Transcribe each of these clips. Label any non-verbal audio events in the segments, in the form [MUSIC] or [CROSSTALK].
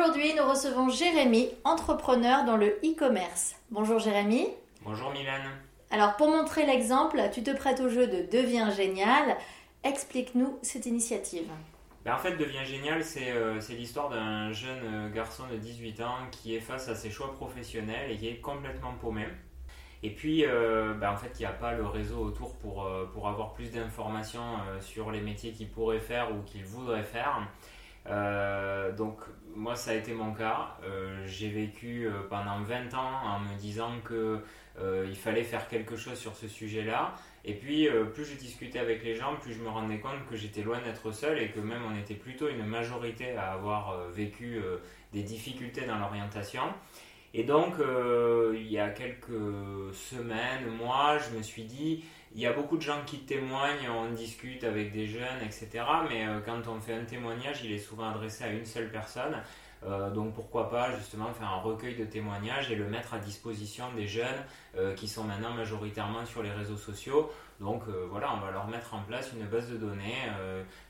Aujourd'hui, nous recevons Jérémy, entrepreneur dans le e-commerce. Bonjour Jérémy. Bonjour Mylène. Alors pour montrer l'exemple, tu te prêtes au jeu de Deviens génial. Explique-nous cette initiative. Ben, en fait, Deviens génial, euh, c'est l'histoire d'un jeune euh, garçon de 18 ans qui est face à ses choix professionnels et qui est complètement paumé. Et puis, euh, ben, en fait, il n'y a pas le réseau autour pour, pour avoir plus d'informations sur les métiers qu'il pourrait faire ou qu'il voudrait faire. donc, moi, ça a été mon cas. J'ai vécu pendant 20 ans en me disant qu'il fallait faire quelque chose sur ce sujet-là. Et puis, euh, plus je discutais avec les gens, plus je me rendais compte que j'étais loin d'être seul et que même on était plutôt une majorité à avoir euh, vécu euh, des difficultés dans l'orientation. Et donc, il y a quelques semaines, mois, je me suis dit, il y a beaucoup de gens qui témoignent, on discute avec des jeunes, etc. Mais quand on fait un témoignage, il est souvent adressé à une seule personne. Euh, donc pourquoi pas justement faire un recueil de témoignages et le mettre à disposition des jeunes euh, qui sont maintenant majoritairement sur les réseaux sociaux. Donc euh, voilà, on va leur mettre en place une base de données,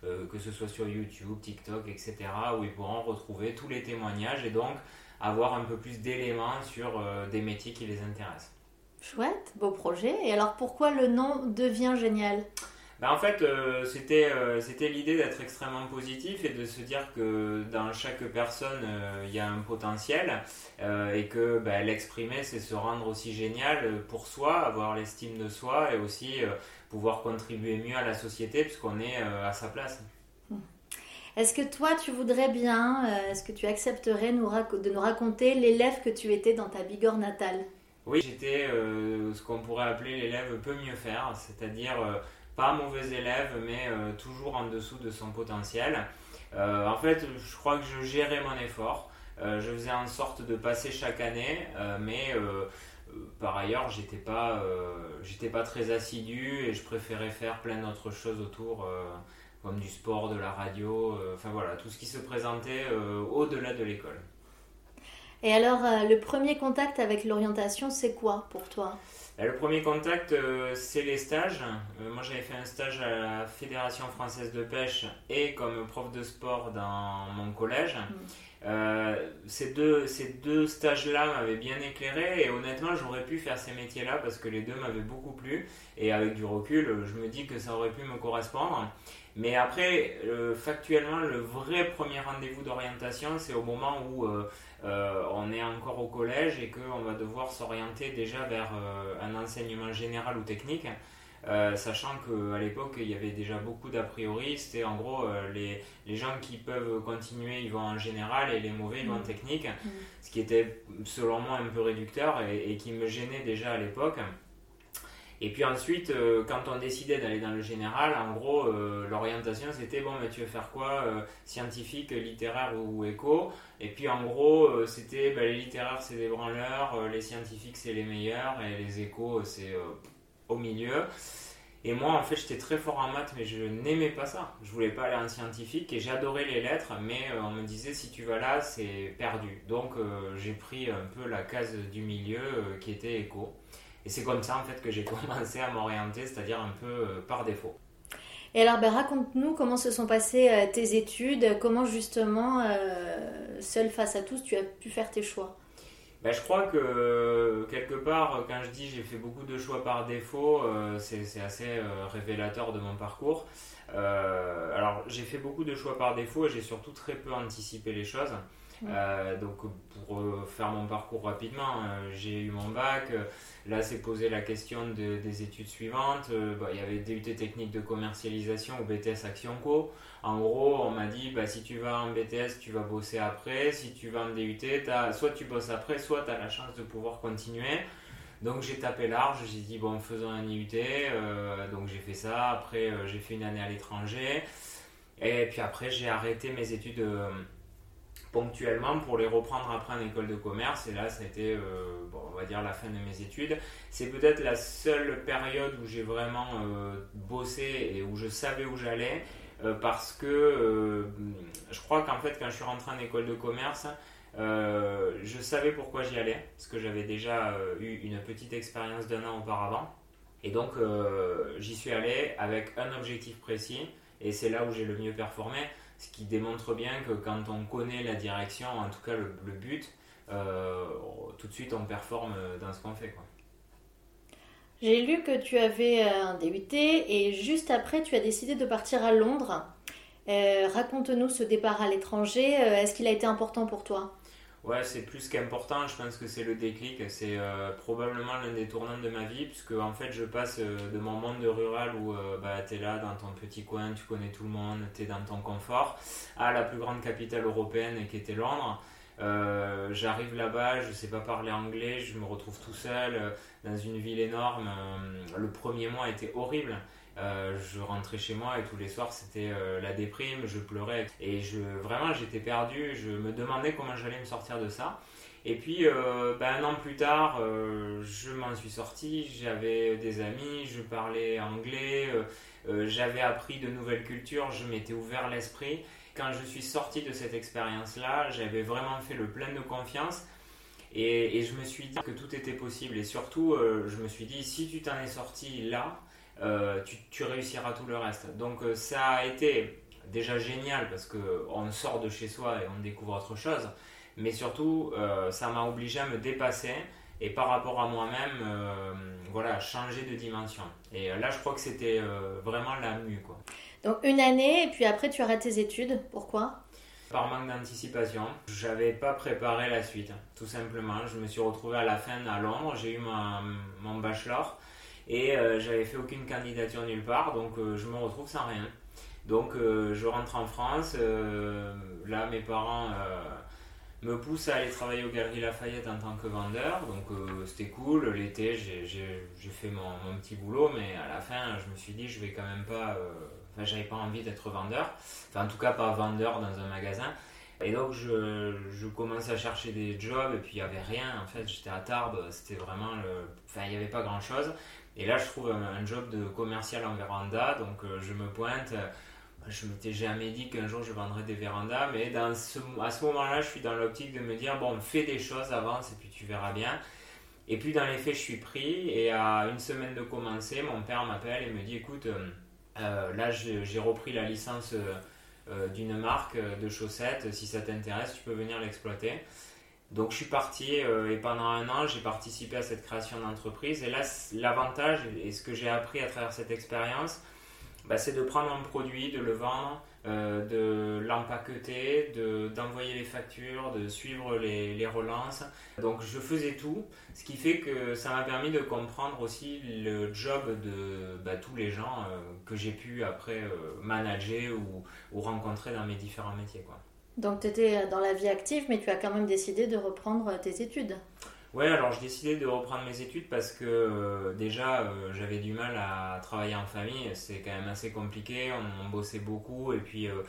que ce soit sur YouTube, TikTok, etc., où ils pourront retrouver tous les témoignages et donc avoir un peu plus d'éléments sur des métiers qui les intéressent. Chouette, beau projet. Et alors pourquoi le nom devient génial? Bah, en fait, euh, euh, c'était l'idée d'être extrêmement positif et de se dire que dans chaque personne, euh, il y a un potentiel et que bah, l'exprimer, c'est se rendre aussi génial pour soi, avoir l'estime de soi et aussi pouvoir contribuer mieux à la société puisqu'on est à sa place. Est-ce que toi, tu voudrais bien, est-ce que tu accepterais nous de nous raconter l'élève que tu étais dans ta Bigorre natale? Oui, j'étais ce qu'on pourrait appeler l'élève peu mieux faire, c'est-à-dire pas mauvais élève, mais euh, toujours en dessous de son potentiel. Euh, en fait, je crois que je gérais mon effort. Euh, je faisais en sorte de passer chaque année, mais par ailleurs, j'étais pas, pas très assidu et je préférais faire plein d'autres choses autour, comme du sport, de la radio, enfin voilà, tout ce qui se présentait au-delà de l'école. Et alors, le premier contact avec l'orientation, c'est quoi pour toi? Bah, le premier contact, euh, c'est les stages. Euh, moi, j'avais fait un stage à la Fédération française de pêche et comme prof de sport dans mon collège. Mm. Euh, ces deux, ces deux stages-là m'avaient bien éclairé et honnêtement, j'aurais pu faire ces métiers-là parce que les deux m'avaient beaucoup plu. Et avec du recul, je me dis que ça aurait pu me correspondre. Mais après, factuellement, le vrai premier rendez-vous d'orientation, c'est au moment où euh, on est encore au collège et qu'on va devoir s'orienter déjà vers euh, un enseignement général ou technique. Euh, sachant qu'à l'époque il y avait déjà beaucoup d'a priori, c'était en gros les, gens qui peuvent continuer ils vont en général et les mauvais ils vont en mmh. technique, mmh. ce qui était selon moi un peu réducteur et qui me gênait déjà à l'époque. Et puis ensuite, euh, quand on décidait d'aller dans le général, en gros, euh, l'orientation c'était bon, mais tu veux faire quoi euh, Scientifique, littéraire ou éco? Et puis en gros, c'était bah, les littéraires c'est des branleurs, les scientifiques c'est les meilleurs et les écos c'est au milieu. Et moi, en fait, j'étais très fort en maths, mais je n'aimais pas ça. Je voulais pas aller en scientifique et j'adorais les lettres, mais on me disait si tu vas là, c'est perdu. Donc, j'ai pris un peu la case du milieu qui était éco. Et c'est comme ça en fait que j'ai [LAUGHS] commencé à m'orienter, c'est-à-dire un peu euh, par défaut. Et alors, ben, raconte-nous comment se sont passées euh, tes études, comment justement, euh, seul face à tous, tu as pu faire tes choix? Ben, je crois que quelque part, quand je dis j'ai fait beaucoup de choix par défaut, c'est assez révélateur de mon parcours. alors, j'ai fait beaucoup de choix par défaut et j'ai surtout très peu anticipé les choses. Euh, donc pour euh, faire mon parcours rapidement, euh, j'ai eu mon bac. là, c'est posé la question des études suivantes. Bah, il y avait DUT technique de commercialisation ou BTS Action Co. En gros, on m'a dit bah, si tu vas en BTS, tu vas bosser après. Si tu vas en DUT, soit tu bosses après, soit tu as la chance de pouvoir continuer. Donc j'ai tapé large, j'ai dit bon faisons un IUT, donc j'ai fait ça, après j'ai fait une année à l'étranger, et puis après j'ai arrêté mes études ponctuellement pour les reprendre après en école de commerce. Et là, ça a euh, bon, on va dire, la fin de mes études. C'est peut-être la seule période où j'ai vraiment euh, bossé et où je savais où j'allais. Euh, parce que je crois qu'en fait, quand je suis rentré en école de commerce, je savais pourquoi j'y allais. Parce que j'avais déjà eu une petite expérience d'un an auparavant. Et donc, j'y suis allé avec un objectif précis. Et c'est là où j'ai le mieux performé Ce qui démontre bien que quand on connaît la direction, en tout cas le, but, tout de suite on performe dans ce qu'on fait. Quoi. J'ai lu que tu avais un DUT et juste après tu as décidé de partir à Londres. Raconte-nous ce départ à l'étranger. Est-ce qu'il a été important pour toi? Ouais, c'est plus qu'important, je pense que c'est le déclic, c'est euh, probablement l'un des tournants de ma vie, puisque en fait je passe euh, de mon monde rural où euh, bah, tu là dans ton petit coin, tu connais tout le monde, tu es dans ton confort, à la plus grande capitale européenne qui était Londres. J'arrive là-bas, je ne sais pas parler anglais, je me retrouve tout seul dans une ville énorme. le premier mois était horrible. Euh, je rentrais chez moi et tous les soirs c'était euh, la déprime, je pleurais et je vraiment j'étais perdu, je me demandais comment j'allais me sortir de ça. Et puis euh, ben, un an plus tard, je m'en suis sorti, j'avais des amis, je parlais anglais, j'avais appris de nouvelles cultures, je m'étais ouvert l'esprit. Quand je suis sorti de cette expérience-là, j'avais vraiment fait le plein de confiance. Et, et, je me suis dit que tout était possible. Et surtout, je me suis dit, si tu t'en es sorti là, euh, tu, réussiras tout le reste. Donc euh, ça a été déjà génial parce qu'on sort de chez soi et on découvre autre chose, mais surtout euh, ça m'a obligé à me dépasser et par rapport à moi-même, voilà, changer de dimension. Et là, je crois que c'était vraiment la mue. Quoi. Donc une année, et puis après tu arrêtes tes études. Pourquoi? Par manque d'anticipation. J'avais pas préparé la suite, tout simplement. Je me suis retrouvé à la fin à Londres, j'ai eu mon bachelor. Et euh, j'avais fait aucune candidature nulle part, donc euh, je me retrouve sans rien. Donc euh, je rentre en France. là, mes parents me poussent à aller travailler au Galeries Lafayette en tant que vendeur. Donc c'était cool. L'été, j'ai fait mon, petit boulot, mais à la fin, je me suis dit, je vais quand même pas. Enfin, j'avais pas envie d'être vendeur. Enfin, en tout cas, pas vendeur dans un magasin. Et donc, je, je commence à chercher des jobs, et puis il n'y avait rien. En fait, j'étais à Tarbes, c'était vraiment. Enfin, il n'y avait pas grand chose. Et là, je trouve un, job de commercial en véranda, donc euh, je me pointe. Je ne m'étais jamais dit qu'un jour je vendrais des vérandas, mais à ce moment-là, je suis dans l'optique de me dire bon, fais des choses, avance et puis tu verras bien. Et puis dans les faits, je suis pris et à une semaine de commencer, mon père m'appelle et me dit écoute, euh, euh, là j'ai repris la licence d'une marque de chaussettes, si ça t'intéresse, tu peux venir l'exploiter. Donc je suis parti euh, et pendant un an, j'ai participé à cette création d'entreprise. Et là, l'avantage et ce que j'ai appris à travers cette expérience, bah, c'est de prendre un produit, de le vendre, euh, de l'empaqueter, d'envoyer les factures, de suivre les, relances. Donc je faisais tout, ce qui fait que ça m'a permis de comprendre aussi le job de bah, tous les gens euh, que j'ai pu après manager ou, rencontrer dans mes différents métiers. Donc tu étais dans la vie active, mais tu as quand même décidé de reprendre tes études. Ouais, alors j'ai décidé de reprendre mes études parce que euh, déjà euh, j'avais du mal à travailler en famille, c'est quand même assez compliqué, on, bossait beaucoup et puis euh,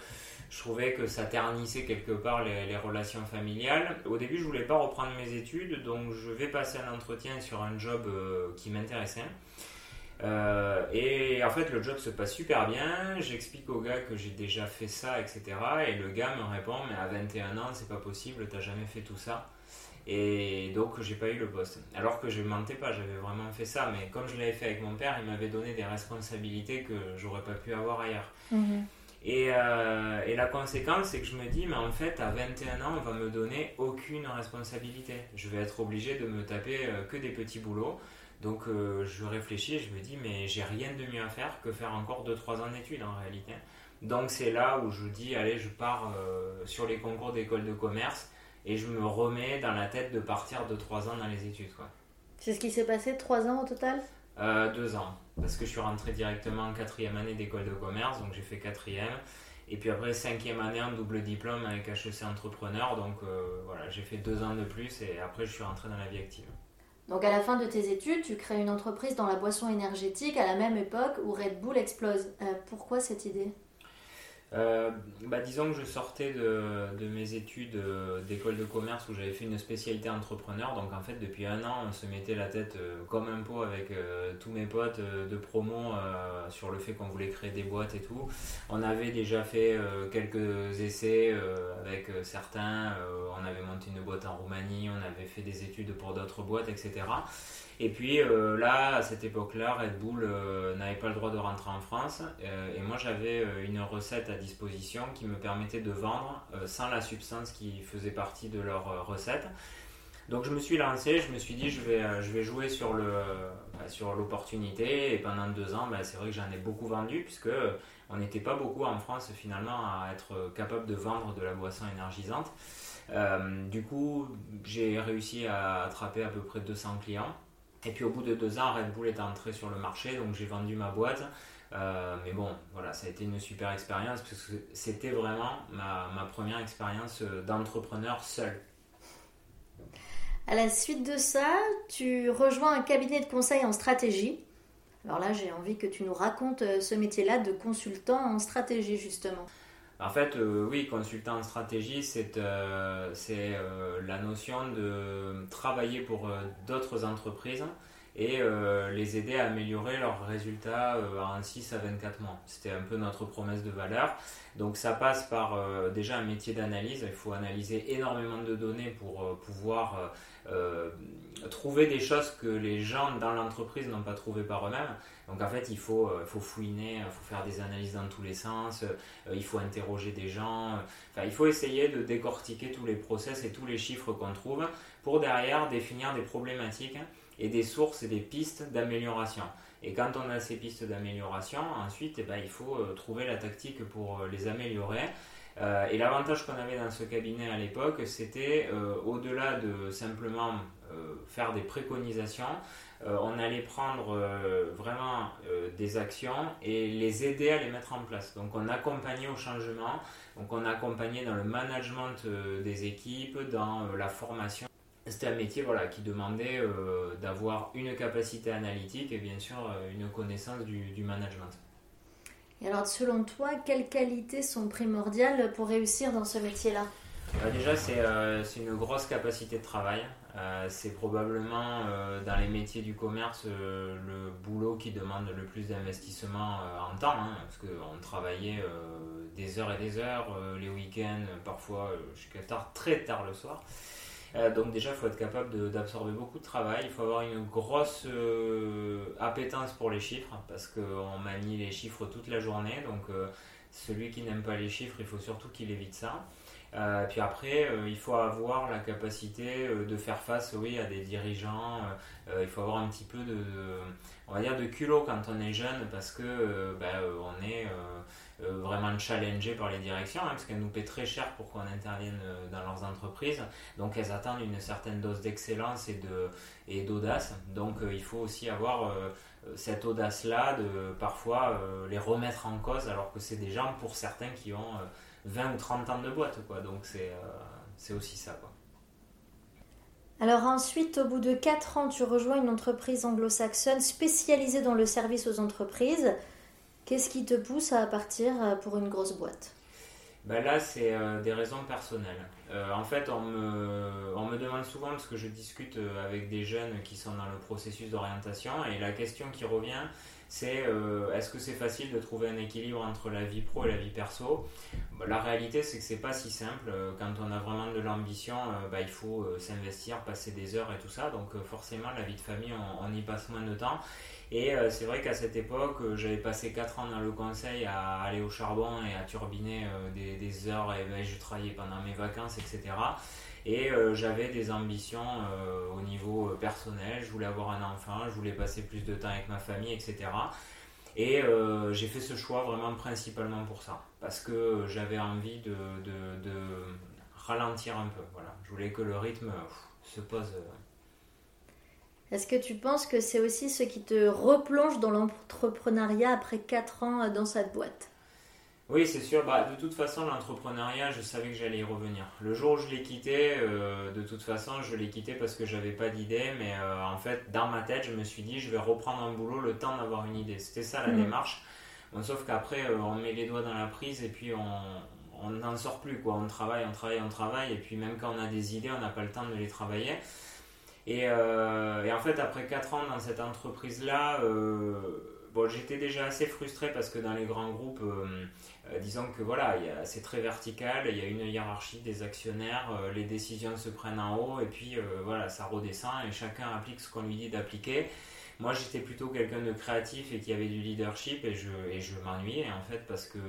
je trouvais que ça ternissait quelque part les, les, relations familiales. Au début je voulais pas reprendre mes études, donc je vais passer un entretien sur un job qui m'intéressait. Euh, et en fait, le job se passe super bien. J'explique au gars que j'ai déjà fait ça, etc. Et le gars me répond Mais à 21 ans, c'est pas possible, t'as jamais fait tout ça. Et donc, j'ai pas eu le poste. Alors que je mentais pas, j'avais vraiment fait ça. Mais comme je l'avais fait avec mon père, il m'avait donné des responsabilités que j'aurais pas pu avoir ailleurs. Mhm. Et, euh, et, la conséquence, c'est que je me dis, mais en fait, à 21 ans, on va me donner aucune responsabilité. Je vais être obligé de me taper euh, que des petits boulots. Donc euh, je réfléchis et je me dis, mais j'ai rien de mieux à faire que faire encore 2-3 ans d'études en réalité. Donc c'est là où je dis, allez, je pars euh, sur les concours d'école de commerce et je me remets dans la tête de partir 2-3 ans dans les études. Quoi. C'est ce qui s'est passé 3 ans au total? Euh, 2 ans, parce que je suis rentré directement en quatrième année d'école de commerce, donc j'ai fait quatrième. Et puis après, cinquième année en double diplôme avec HEC entrepreneur. Donc euh, voilà, j'ai fait deux ans de plus et après, je suis rentré dans la vie active. Donc à la fin de tes études, tu crées une entreprise dans la boisson énergétique à la même époque où Red Bull explose. Euh, pourquoi cette idée? Euh, bah, disons que je sortais de, de mes études euh, d'école de commerce où j'avais fait une spécialité entrepreneur. Donc en fait, depuis un an, on se mettait la tête euh, comme un pot avec tous mes potes de promo sur le fait qu'on voulait créer des boîtes et tout. On avait déjà fait quelques essais avec certains. on avait monté une boîte en Roumanie, on avait fait des études pour d'autres boîtes, etc. Et puis euh, là, à cette époque-là, Red Bull euh, n'avait pas le droit de rentrer en France. Euh, et moi, j'avais une recette à disposition qui me permettait de vendre sans la substance qui faisait partie de leur recette. Donc je me suis lancé, je me suis dit je vais, je vais jouer bah, sur l'opportunité. Et pendant deux ans, bah, c'est vrai que j'en ai beaucoup vendu puisque on n'était pas beaucoup en France finalement à être capable de vendre de la boisson énergisante. du coup, j'ai réussi à attraper à peu près 200 clients. Et puis au bout de deux ans, Red Bull est entré sur le marché, donc j'ai vendu ma boîte. Euh, mais bon, voilà, ça a été une super expérience parce que c'était vraiment ma, première expérience euh, d'entrepreneur seul. À la suite de ça, tu rejoins un cabinet de conseil en stratégie. Alors là, j'ai envie que tu nous racontes euh, ce métier-là de consultant en stratégie, justement. En fait, euh, oui, consultant en stratégie, c'est euh, euh, la notion de travailler pour d'autres entreprises et les aider à améliorer leurs résultats en 6 à 24 mois. C'était un peu notre promesse de valeur. Donc ça passe par déjà un métier d'analyse. Il faut analyser énormément de données pour pouvoir trouver des choses que les gens dans l'entreprise n'ont pas trouvées par eux-mêmes. Donc en fait, il faut, euh, faut fouiner, il faut faire des analyses dans tous les sens, euh, il faut interroger des gens, enfin, il faut essayer de décortiquer tous les process et tous les chiffres qu'on trouve pour derrière définir des problématiques et des sources et des pistes d'amélioration. Et quand on a ces pistes d'amélioration, ensuite, eh ben, il faut euh, trouver la tactique pour les améliorer. et l'avantage qu'on avait dans ce cabinet à l'époque, c'était au-delà de simplement faire des préconisations, euh, on allait prendre euh, vraiment euh, des actions et les aider à les mettre en place. Donc on accompagnait au changement, donc on accompagnait dans le management des équipes, dans la formation. C'était un métier voilà, qui demandait d'avoir une capacité analytique et bien sûr une connaissance du, management. Et alors selon toi, quelles qualités sont primordiales pour réussir dans ce métier-là? Déjà, c'est une grosse capacité de travail. Euh, c'est probablement euh, dans les métiers du commerce euh, le boulot qui demande le plus d'investissement en temps, hein, parce qu'on travaillait des heures et des heures, les week-ends, parfois jusqu'à tard, très tard le soir. Donc déjà, il faut être capable d'absorber beaucoup de travail, il faut avoir une grosse appétence pour les chiffres, parce qu'on manie les chiffres toute la journée, donc celui qui n'aime pas les chiffres, il faut surtout qu'il évite ça. Euh, puis après, euh, il faut avoir la capacité euh, de faire face oui, à des dirigeants. il faut avoir un petit peu de, on va dire de culot quand on est jeune parce que ben, on est vraiment challengé par les directions hein, parce qu'elles nous paient très cher pour qu'on intervienne dans leurs entreprises. Donc elles attendent une certaine dose d'excellence et de et d'audace. Donc il faut aussi avoir cette audace-là de parfois les remettre en cause alors que c'est des gens pour certains qui ont 20 ou 30 ans de boîte, quoi. Donc c'est euh, aussi ça, quoi. Alors ensuite, au bout de 4 ans, tu rejoins une entreprise anglo-saxonne spécialisée dans le service aux entreprises. Qu'est-ce qui te pousse à partir euh, pour une grosse boîte? Ben Là, c'est euh, des raisons personnelles. en fait, on me, demande souvent, parce que je discute avec des jeunes qui sont dans le processus d'orientation, et la question qui revient, c'est euh, est-ce que c'est facile de trouver un équilibre entre la vie pro et la vie perso? Bah, La réalité, c'est que c'est pas si simple. Euh, quand on a vraiment de l'ambition, euh, bah, il faut s'investir, passer des heures et tout ça. Donc forcément, la vie de famille, on, y passe moins de temps. Et c'est vrai qu'à cette époque, j'avais passé 4 ans dans le conseil à aller au charbon et à turbiner des, des, heures et je travaillais pendant mes vacances, etc. Et euh, j'avais des ambitions euh, au niveau euh, personnel. Je voulais avoir un enfant, je voulais passer plus de temps avec ma famille, etc. Et j'ai fait ce choix vraiment principalement pour ça. Parce que j'avais envie de, de, de, ralentir un peu. Voilà. Je voulais que le rythme se pose. Est-ce que tu penses que c'est aussi ce qui te replonge dans l'entrepreneuriat après 4 ans dans cette boîte? Oui, c'est sûr. Bah, de toute façon, l'entrepreneuriat, je savais que j'allais y revenir. Le jour où je l'ai quitté, euh, de toute façon, je l'ai quitté parce que j'avais pas d'idée. Mais euh, en fait, dans ma tête, je me suis dit, je vais reprendre un boulot le temps d'avoir une idée. C'était ça la mhm. démarche. sauf qu'après, euh, on met les doigts dans la prise et puis on n'en sort plus. Quoi. On travaille, on travaille, on travaille. Et puis même quand on a des idées, on n'a pas le temps de les travailler. Et, et, en fait, après 4 ans dans cette entreprise-là, bon, j'étais déjà assez frustré parce que dans les grands groupes, disons que voilà, c'est très vertical, il y a une hiérarchie des actionnaires, les décisions se prennent en haut et puis voilà, ça redescend et chacun applique ce qu'on lui dit d'appliquer. Moi, j'étais plutôt quelqu'un de créatif et qui avait du leadership et je, et je m'ennuyais en fait parce que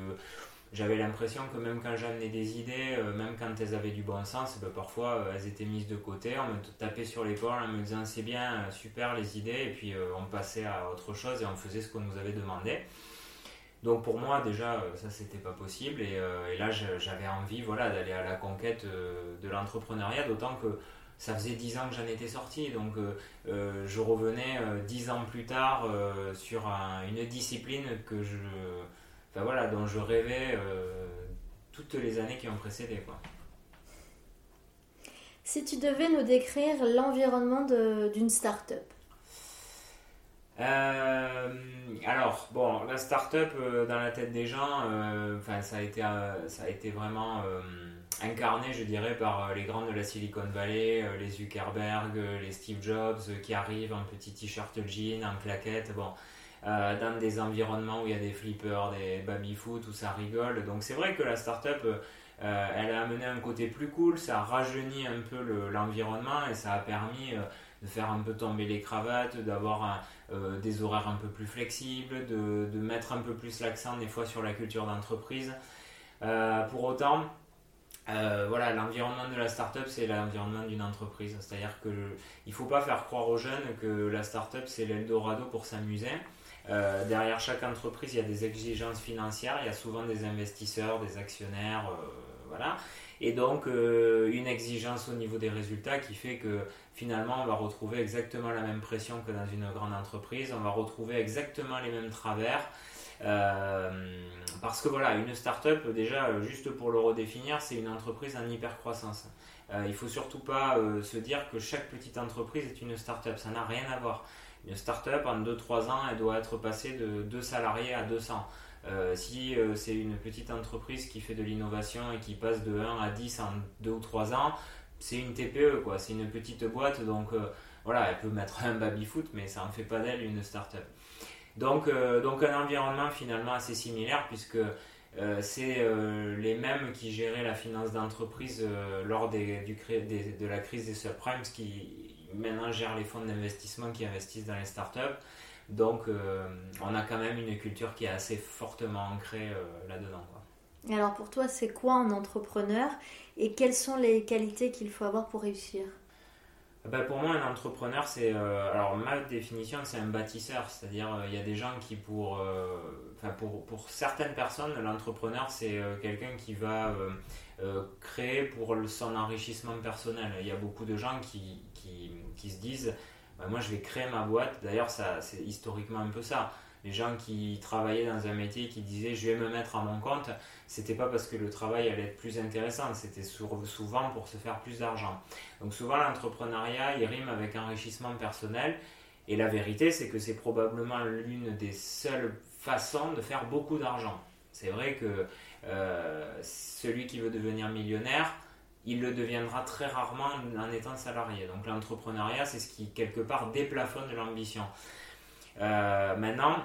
j'avais l'impression que même quand j'amenais des idées, euh, même quand elles avaient du bon sens, ben, parfois euh, elles étaient mises de côté, on me tapait sur l'épaule en me disant c'est bien, euh, super les idées, et puis on passait à autre chose et on faisait ce qu'on nous avait demandé. Donc pour moi déjà ça c'était pas possible. Et, là j'avais envie voilà d'aller à la conquête de l'entrepreneuriat. D'autant que ça faisait dix ans que j'en étais sorti, donc je revenais dix ans plus tard sur une discipline que je, enfin voilà, dont je rêvais toutes les années qui ont précédé, quoi. Si tu devais nous décrire l'environnement d'une start-up alors, bon, la start-up dans la tête des gens, ça, a été, ça a été vraiment incarné, je dirais, par euh, les grands de la Silicon Valley, euh, les Zuckerberg, euh, les Steve Jobs, qui arrivent en petit t-shirt jean, en claquette, bon, dans des environnements où il y a des flippers, des baby-foot, où ça rigole. Donc c'est vrai que la startup, elle a amené un côté plus cool, ça a rajeuni un peu l'environnement et ça a permis de faire un peu tomber les cravates, d'avoir des horaires un peu plus flexibles, de, mettre un peu plus l'accent des fois sur la culture d'entreprise. pour autant, euh, voilà, l'environnement de la startup, c'est l'environnement d'une entreprise. C'est-à-dire qu'il ne faut pas faire croire aux jeunes que la startup, c'est l'Eldorado pour s'amuser. Euh, derrière chaque entreprise, il y a des exigences financières, il y a souvent des investisseurs, des actionnaires, euh, voilà. Et donc, une exigence au niveau des résultats qui fait que finalement, on va retrouver exactement la même pression que dans une grande entreprise, on va retrouver exactement les mêmes travers. Euh, parce que voilà, une start-up, déjà, juste pour le redéfinir, c'est une entreprise en hyper-croissance. Euh, il faut surtout pas euh, se dire que chaque petite entreprise est une start-up, ça n'a rien à voir. Une start-up, en 2-3 ans, elle doit être passée de 2 salariés à 200. si c'est une petite entreprise qui fait de l'innovation et qui passe de 1 à 10 en 2 ou 3 ans, c'est une TPE, quoi. C'est une petite boîte, donc voilà, elle peut mettre un baby-foot, mais ça ne fait pas d'elle une start-up. Donc, euh, donc un environnement finalement assez similaire puisque euh, c'est euh, les mêmes qui géraient la finance d'entreprise lors des, du, de la crise des subprimes qui maintenant gèrent les fonds d'investissement qui investissent dans les startups. Donc on a quand même une culture qui est assez fortement ancrée là-dedans. Alors pour toi, c'est quoi un entrepreneur et quelles sont les qualités qu'il faut avoir pour réussir? Bah, pour moi, un entrepreneur, c'est. Euh, alors, ma définition, c'est un bâtisseur. C'est-à-dire, euh, il y a des gens qui, pour. Euh, pour, pour, certaines personnes, l'entrepreneur, c'est quelqu'un qui va créer pour son enrichissement personnel. Il y a beaucoup de gens qui, qui, qui se disent bah, Moi, je vais créer ma boîte. D'ailleurs, c'est historiquement un peu ça les gens qui travaillaient dans un métier qui disaient je vais me mettre à mon compte, c'était pas parce que le travail allait être plus intéressant, c'était souvent pour se faire plus d'argent. Donc souvent l'entrepreneuriat il rime avec enrichissement personnel et la vérité c'est que c'est probablement l'une des seules façons de faire beaucoup d'argent. C'est vrai que euh, celui qui veut devenir millionnaire, il le deviendra très rarement en étant salarié. Donc l'entrepreneuriat, c'est ce qui quelque part déplafonne l'ambition. Euh, maintenant,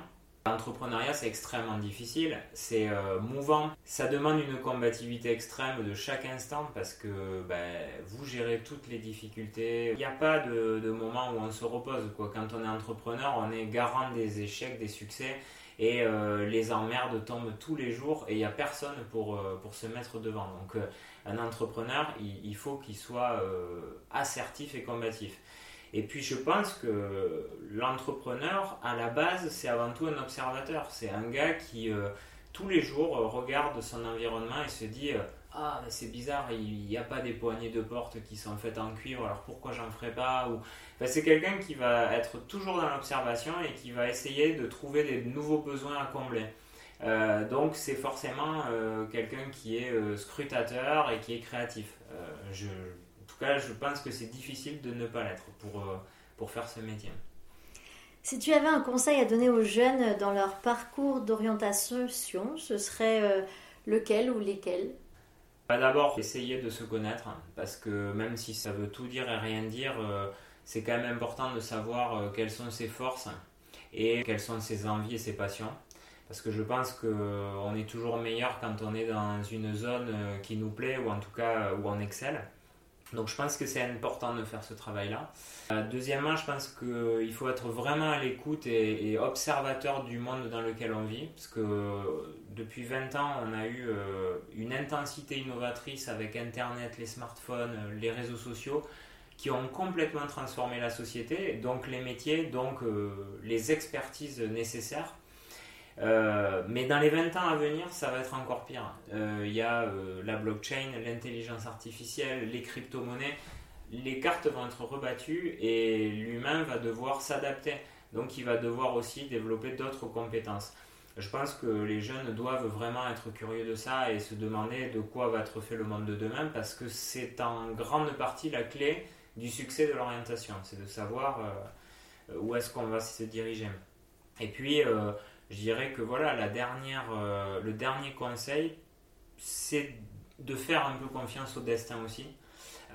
L'entrepreneuriat, c'est extrêmement difficile, c'est euh, mouvant, ça demande une combativité extrême de chaque instant parce que ben, vous gérez toutes les difficultés. Il n'y a pas de, moment où on se repose. Quand on est entrepreneur, on est garant des échecs, des succès et euh, les emmerdes tombent tous les jours et il n'y a personne pour, pour se mettre devant. Donc un entrepreneur, il faut qu'il soit assertif et combatif. Et puis je pense que l'entrepreneur, à la base, c'est avant tout un observateur. C'est un gars qui, euh, tous les jours, euh, regarde son environnement et se dit euh, Ah, c'est bizarre, il n'y a pas des poignées de porte qui sont faites en cuivre, alors pourquoi j'en ferais pas? C'est quelqu'un qui va être toujours dans l'observation et qui va essayer de trouver des nouveaux besoins à combler. donc c'est forcément quelqu'un qui est scrutateur et qui est créatif. je tout cas, je pense que c'est difficile de ne pas l'être pour, euh, pour faire ce métier. Si tu avais un conseil à donner aux jeunes dans leur parcours d'orientation, ce serait euh, lequel ou lesquels? Bah, D'abord, essayer de se connaître, parce que même si ça veut tout dire et rien dire, euh, c'est quand même important de savoir quelles sont ses forces et quelles sont ses envies et ses passions. Parce que je pense qu'on est toujours meilleur quand on est dans une zone qui nous plaît ou en tout cas où on excelle. Donc je pense que c'est important de faire ce travail-là. Euh, deuxièmement, je pense qu'il faut être vraiment à l'écoute et, observateur du monde dans lequel on vit, parce que depuis 20 ans, on a eu euh, une intensité innovatrice avec Internet, les smartphones, les réseaux sociaux, qui ont complètement transformé la société, donc les métiers, donc euh, les expertises nécessaires. Euh, mais dans les 20 ans à venir, ça va être encore pire. Euh, il y a euh, la blockchain, l'intelligence artificielle, les crypto-monnaies. Les cartes vont être rebattues et l'humain va devoir s'adapter. Donc il va devoir aussi développer d'autres compétences. Je pense que les jeunes doivent vraiment être curieux de ça et se demander de quoi va être fait le monde de demain parce que c'est en grande partie la clé du succès de l'orientation. C'est de savoir où est-ce qu'on va se diriger. Et puis, je dirais que voilà, la dernière, euh, le dernier conseil, c'est de faire un peu confiance au destin aussi.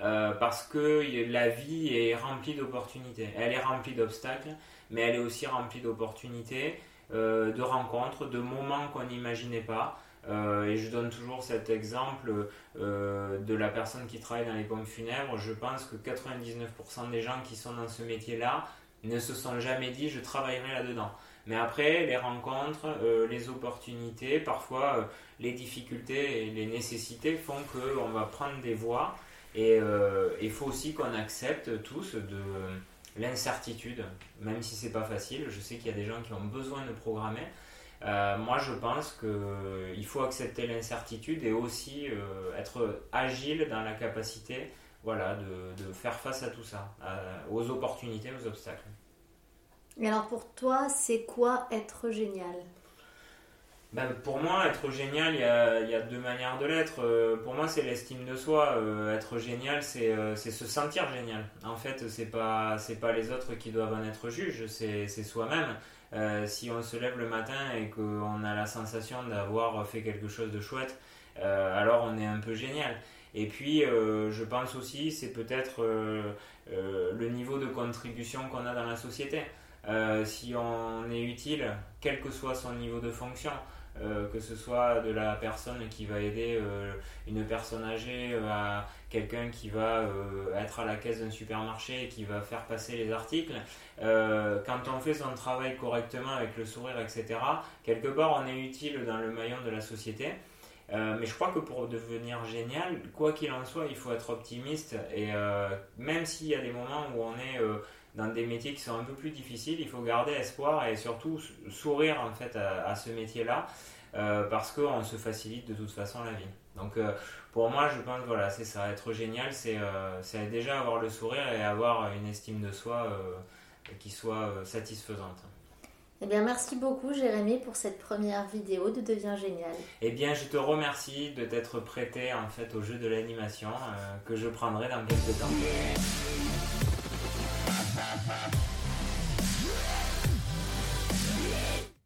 Euh, parce que la vie est remplie d'opportunités. Elle est remplie d'obstacles, mais elle est aussi remplie d'opportunités, euh, de rencontres, de moments qu'on n'imaginait pas. et je donne toujours cet exemple de la personne qui travaille dans les pompes funèbres. Je pense que 99% des gens qui sont dans ce métier-là ne se sont jamais dit je travaillerai là-dedans. Mais après, les rencontres, euh, les opportunités, parfois euh, les difficultés et les nécessités font qu'on va prendre des voies. Et euh, il faut aussi qu'on accepte tous de l'incertitude, même si c'est pas facile. Je sais qu'il y a des gens qui ont besoin de programmer. moi, je pense qu'il faut accepter l'incertitude et aussi être agile dans la capacité voilà, de, de, faire face à tout ça, aux opportunités, aux obstacles. Et alors pour toi, c'est quoi être génial? Ben, pour moi, être génial, il y a, deux manières de l'être. Euh, pour moi, c'est l'estime de soi. Euh, être génial, euh, c'est se sentir génial. En fait, c'est pas pas les autres qui doivent en être juges, c'est soi-même. si on se lève le matin et qu'on a la sensation d'avoir fait quelque chose de chouette, alors on est un peu génial. Et puis, je pense aussi, c'est peut-être le niveau de contribution qu'on a dans la société. Euh, si on est utile, quel que soit son niveau de fonction, euh, que ce soit de la personne qui va aider euh, une personne âgée à quelqu'un qui va être à la caisse d'un supermarché et qui va faire passer les articles, quand on fait son travail correctement avec le sourire, etc., quelque part on est utile dans le maillon de la société. mais je crois que pour devenir génial, quoi qu'il en soit, il faut être optimiste. Et même s'il y a des moments où on est dans des métiers qui sont un peu plus difficiles, il faut garder espoir et surtout sourire en fait à, ce métier-là euh, parce qu'on se facilite de toute façon la vie. Donc euh, pour moi, je pense voilà, c'est ça, être génial, euh, c'est déjà avoir le sourire et avoir une estime de soi qui soit satisfaisante. Eh bien, merci beaucoup, Jérémy, pour cette première vidéo de Deviens Génial. Eh bien, je te remercie de t'être prêté en fait au jeu de l'animation que je prendrai dans quelques temps.